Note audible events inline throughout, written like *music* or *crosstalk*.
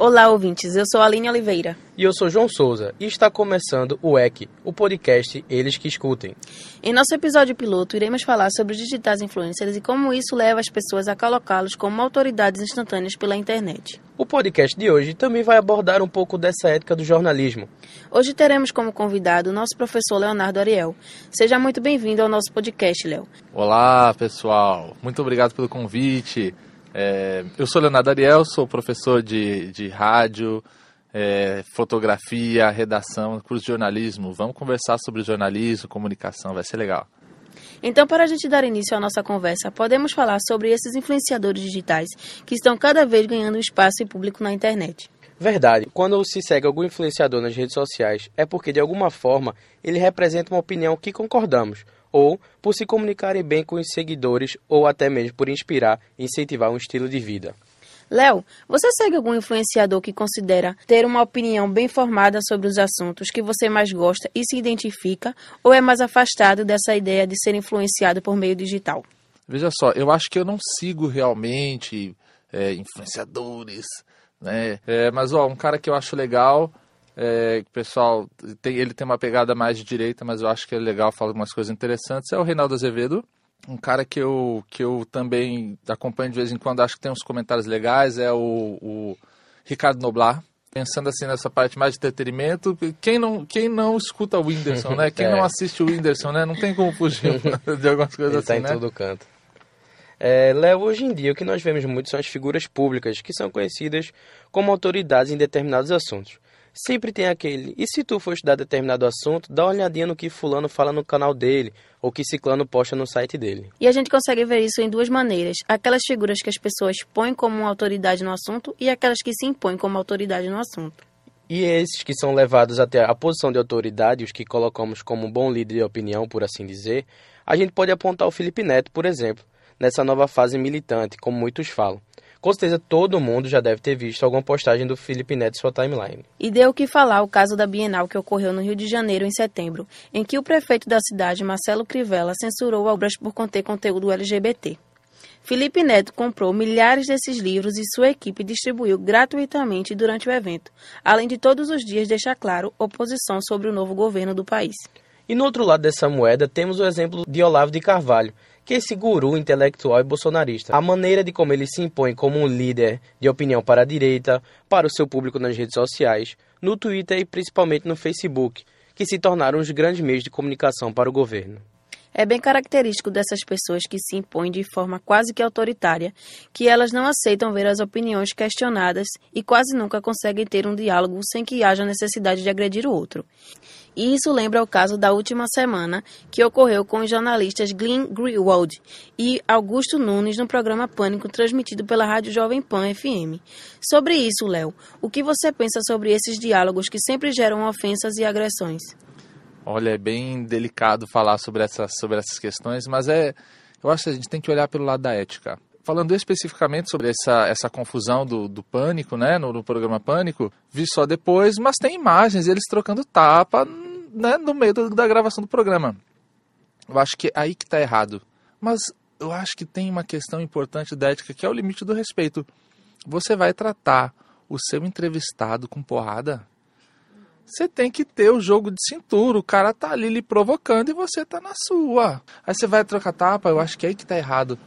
Olá, ouvintes. Eu sou a Aline Oliveira. E eu sou João Souza. E está começando o EC, o podcast Eles que Escutem. Em nosso episódio piloto, iremos falar sobre os digitais influencers e como isso leva as pessoas a colocá-los como autoridades instantâneas pela internet. O podcast de hoje também vai abordar um pouco dessa ética do jornalismo. Hoje teremos como convidado o nosso professor Leonardo Ariel. Seja muito bem-vindo ao nosso podcast, Léo. Olá, pessoal. Muito obrigado pelo convite. É, eu sou Leonardo Ariel, sou professor de, de rádio, é, fotografia, redação, curso de jornalismo. Vamos conversar sobre jornalismo, comunicação, vai ser legal. Então, para a gente dar início à nossa conversa, podemos falar sobre esses influenciadores digitais que estão cada vez ganhando espaço e público na internet. Verdade. Quando se segue algum influenciador nas redes sociais, é porque de alguma forma ele representa uma opinião que concordamos ou por se comunicarem bem com os seguidores, ou até mesmo por inspirar e incentivar um estilo de vida. Léo, você segue algum influenciador que considera ter uma opinião bem formada sobre os assuntos que você mais gosta e se identifica, ou é mais afastado dessa ideia de ser influenciado por meio digital? Veja só, eu acho que eu não sigo realmente é, influenciadores, né? É, mas ó, um cara que eu acho legal é, o pessoal tem, ele tem uma pegada mais de direita, mas eu acho que é legal, fala algumas coisas interessantes. É o Reinaldo Azevedo, um cara que eu, que eu também acompanho de vez em quando, acho que tem uns comentários legais. É o, o Ricardo Noblar, pensando assim nessa parte mais de entretenimento, quem não, quem não escuta o Whindersson, né? Quem *laughs* é. não assiste o Whindersson, né? Não tem como fugir *laughs* de algumas coisas Ele tá assim, tá em né? todo canto. É, Léo, hoje em dia o que nós vemos muito são as figuras públicas que são conhecidas como autoridades em determinados assuntos. Sempre tem aquele. E se tu for estudar determinado assunto, dá uma olhadinha no que fulano fala no canal dele, ou que ciclano posta no site dele. E a gente consegue ver isso em duas maneiras. Aquelas figuras que as pessoas põem como autoridade no assunto e aquelas que se impõem como autoridade no assunto. E esses que são levados até a posição de autoridade, os que colocamos como um bom líder de opinião, por assim dizer, a gente pode apontar o Felipe Neto, por exemplo, nessa nova fase militante, como muitos falam. Com certeza todo mundo já deve ter visto alguma postagem do Felipe Neto em sua timeline. E deu o que falar o caso da Bienal que ocorreu no Rio de Janeiro em setembro, em que o prefeito da cidade, Marcelo Crivella, censurou obras por conter conteúdo LGBT. Felipe Neto comprou milhares desses livros e sua equipe distribuiu gratuitamente durante o evento, além de todos os dias deixar claro oposição sobre o novo governo do país. E no outro lado dessa moeda temos o exemplo de Olavo de Carvalho, que esse guru intelectual e bolsonarista. A maneira de como ele se impõe como um líder de opinião para a direita, para o seu público nas redes sociais, no Twitter e principalmente no Facebook, que se tornaram os grandes meios de comunicação para o governo. É bem característico dessas pessoas que se impõem de forma quase que autoritária, que elas não aceitam ver as opiniões questionadas e quase nunca conseguem ter um diálogo sem que haja necessidade de agredir o outro. E isso lembra o caso da última semana que ocorreu com os jornalistas Glenn Greenwald e Augusto Nunes no programa Pânico transmitido pela Rádio Jovem Pan FM. Sobre isso, Léo, o que você pensa sobre esses diálogos que sempre geram ofensas e agressões? Olha, é bem delicado falar sobre essas, sobre essas questões, mas é, eu acho que a gente tem que olhar pelo lado da ética falando especificamente sobre essa, essa confusão do, do pânico, né, no, no, programa Pânico, vi só depois, mas tem imagens, eles trocando tapa né, no meio do, da gravação do programa. Eu acho que é aí que está errado. Mas eu acho que tem uma questão importante da ética que é o limite do respeito. Você vai tratar o seu entrevistado com porrada? Você tem que ter o jogo de cintura. O cara tá ali lhe provocando e você tá na sua. Aí você vai trocar tapa, eu acho que é aí que tá errado.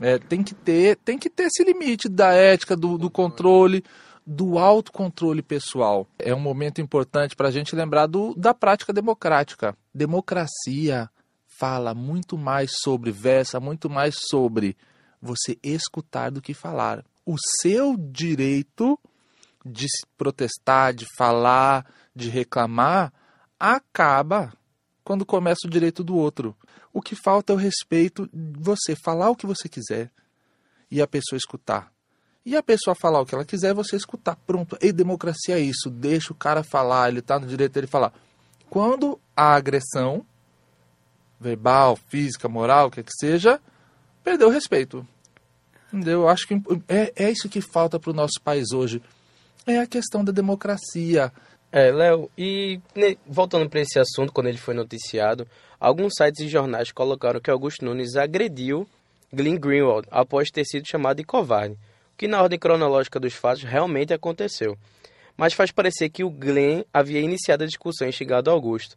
É, tem que ter, tem que ter esse limite da ética, do, do controle do autocontrole pessoal. É um momento importante para a gente lembrar do, da prática democrática. Democracia fala muito mais sobre, versa muito mais sobre você escutar do que falar. O seu direito de protestar, de falar, de reclamar, acaba quando começa o direito do outro. O que falta é o respeito de você falar o que você quiser e a pessoa escutar. E a pessoa falar o que ela quiser, você escutar. Pronto. E democracia é isso. Deixa o cara falar, ele está no direito dele falar. Quando a agressão, verbal, física, moral, o que que seja, perdeu o respeito. Entendeu? Eu acho que é, é isso que falta para o nosso país hoje. É a questão da democracia. É, Léo, e ne, voltando para esse assunto, quando ele foi noticiado, alguns sites e jornais colocaram que Augusto Nunes agrediu Glenn Greenwald após ter sido chamado de covarde. que na ordem cronológica dos fatos realmente aconteceu. Mas faz parecer que o Glenn havia iniciado a discussão e chegado ao Augusto,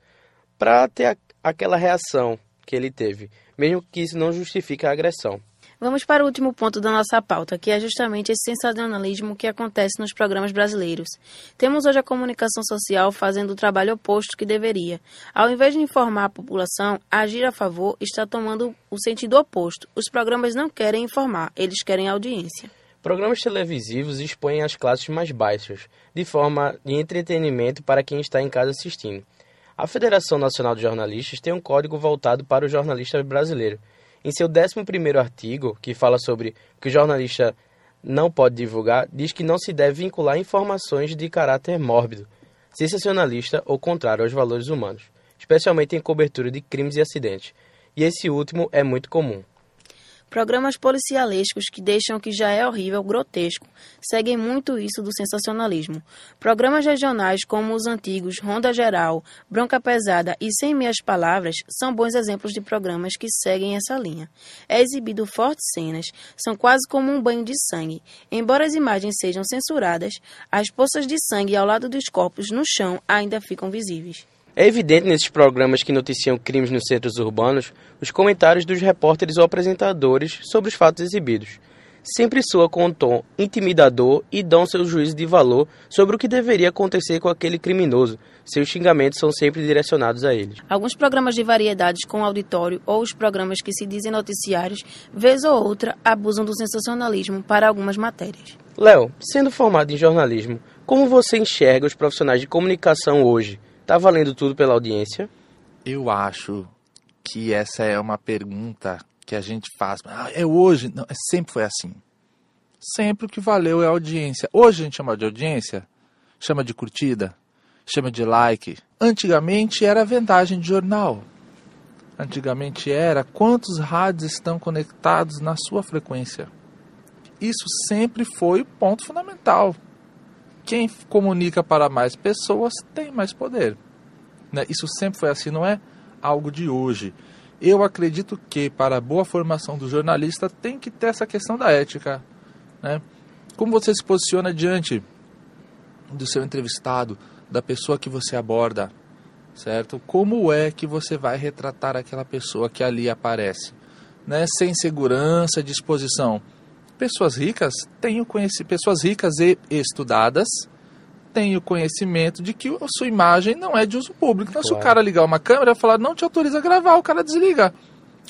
para ter a, aquela reação que ele teve, mesmo que isso não justifique a agressão. Vamos para o último ponto da nossa pauta, que é justamente esse sensacionalismo que acontece nos programas brasileiros. Temos hoje a comunicação social fazendo o trabalho oposto que deveria. Ao invés de informar a população, agir a favor está tomando o sentido oposto. Os programas não querem informar, eles querem audiência. Programas televisivos expõem as classes mais baixas, de forma de entretenimento para quem está em casa assistindo. A Federação Nacional de Jornalistas tem um código voltado para o jornalista brasileiro. Em seu 11º artigo, que fala sobre que o jornalista não pode divulgar, diz que não se deve vincular informações de caráter mórbido, sensacionalista ou contrário aos valores humanos, especialmente em cobertura de crimes e acidentes. E esse último é muito comum. Programas policialescos que deixam o que já é horrível grotesco seguem muito isso do sensacionalismo. Programas regionais como os antigos Ronda Geral, Bronca Pesada e Sem Minhas Palavras são bons exemplos de programas que seguem essa linha. É exibido fortes cenas, são quase como um banho de sangue. Embora as imagens sejam censuradas, as poças de sangue ao lado dos corpos no chão ainda ficam visíveis. É evidente nesses programas que noticiam crimes nos centros urbanos os comentários dos repórteres ou apresentadores sobre os fatos exibidos. Sempre soa com um tom intimidador e dão seu juízo de valor sobre o que deveria acontecer com aquele criminoso. Seus xingamentos são sempre direcionados a ele. Alguns programas de variedades com auditório ou os programas que se dizem noticiários, vez ou outra, abusam do sensacionalismo para algumas matérias. Léo, sendo formado em jornalismo, como você enxerga os profissionais de comunicação hoje? Tá valendo tudo pela audiência? Eu acho que essa é uma pergunta que a gente faz. Ah, é hoje? Não, é sempre foi assim. Sempre o que valeu é audiência. Hoje a gente chama de audiência, chama de curtida, chama de like. Antigamente era vendagem de jornal. Antigamente era quantos rádios estão conectados na sua frequência. Isso sempre foi o ponto fundamental quem comunica para mais pessoas tem mais poder. Né? Isso sempre foi assim, não é algo de hoje. Eu acredito que para a boa formação do jornalista tem que ter essa questão da ética. Né? Como você se posiciona diante do seu entrevistado, da pessoa que você aborda, certo? Como é que você vai retratar aquela pessoa que ali aparece? Né? Sem segurança, disposição. Pessoas ricas têm o conhecimento, pessoas ricas e estudadas têm o conhecimento de que a sua imagem não é de uso público. Então, claro. se o cara ligar uma câmera e falar não te autoriza a gravar, o cara desliga.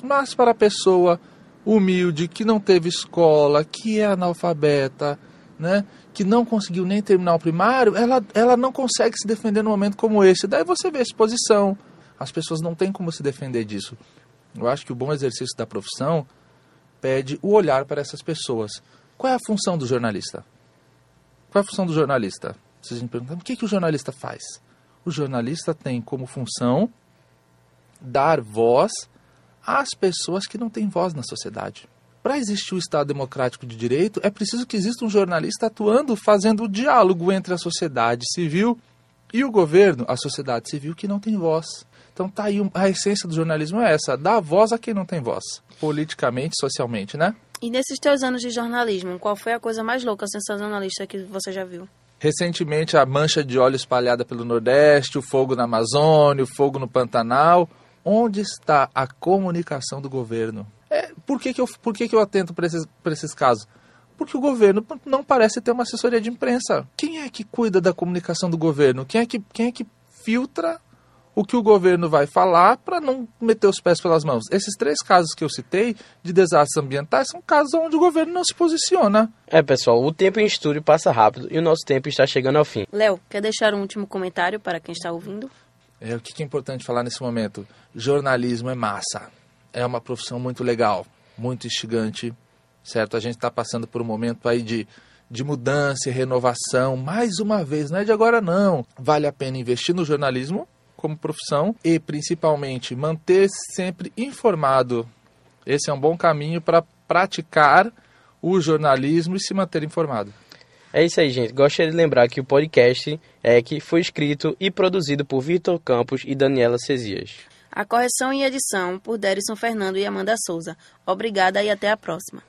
Mas para a pessoa humilde, que não teve escola, que é analfabeta, né, que não conseguiu nem terminar o primário, ela, ela não consegue se defender num momento como esse. Daí você vê a exposição. As pessoas não têm como se defender disso. Eu acho que o bom exercício da profissão pede o olhar para essas pessoas. Qual é a função do jornalista? Qual é a função do jornalista? Vocês me perguntam, o que, que o jornalista faz? O jornalista tem como função dar voz às pessoas que não têm voz na sociedade. Para existir o Estado democrático de direito, é preciso que exista um jornalista atuando, fazendo o diálogo entre a sociedade civil e o governo, a sociedade civil que não tem voz. Então tá aí a essência do jornalismo é essa, dar voz a quem não tem voz, politicamente, socialmente, né? E nesses teus anos de jornalismo, qual foi a coisa mais louca sensacionalista que você já viu? Recentemente, a mancha de óleo espalhada pelo Nordeste, o fogo na Amazônia, o fogo no Pantanal. Onde está a comunicação do governo? É, por que, que, eu, por que, que eu atento para esses, esses casos? Porque o governo não parece ter uma assessoria de imprensa. Quem é que cuida da comunicação do governo? Quem é que, quem é que filtra o que o governo vai falar para não meter os pés pelas mãos. Esses três casos que eu citei de desastres ambientais são casos onde o governo não se posiciona. É, pessoal, o tempo em estúdio passa rápido e o nosso tempo está chegando ao fim. Léo, quer deixar um último comentário para quem está ouvindo? É, o que é importante falar nesse momento? Jornalismo é massa. É uma profissão muito legal, muito instigante, certo? A gente está passando por um momento aí de de mudança e renovação, mais uma vez, não é de agora não. Vale a pena investir no jornalismo, como profissão e principalmente manter -se sempre informado. Esse é um bom caminho para praticar o jornalismo e se manter informado. É isso aí, gente. Gostaria de lembrar que o podcast é que foi escrito e produzido por Vitor Campos e Daniela Cesias. A correção e edição por Derison Fernando e Amanda Souza. Obrigada e até a próxima.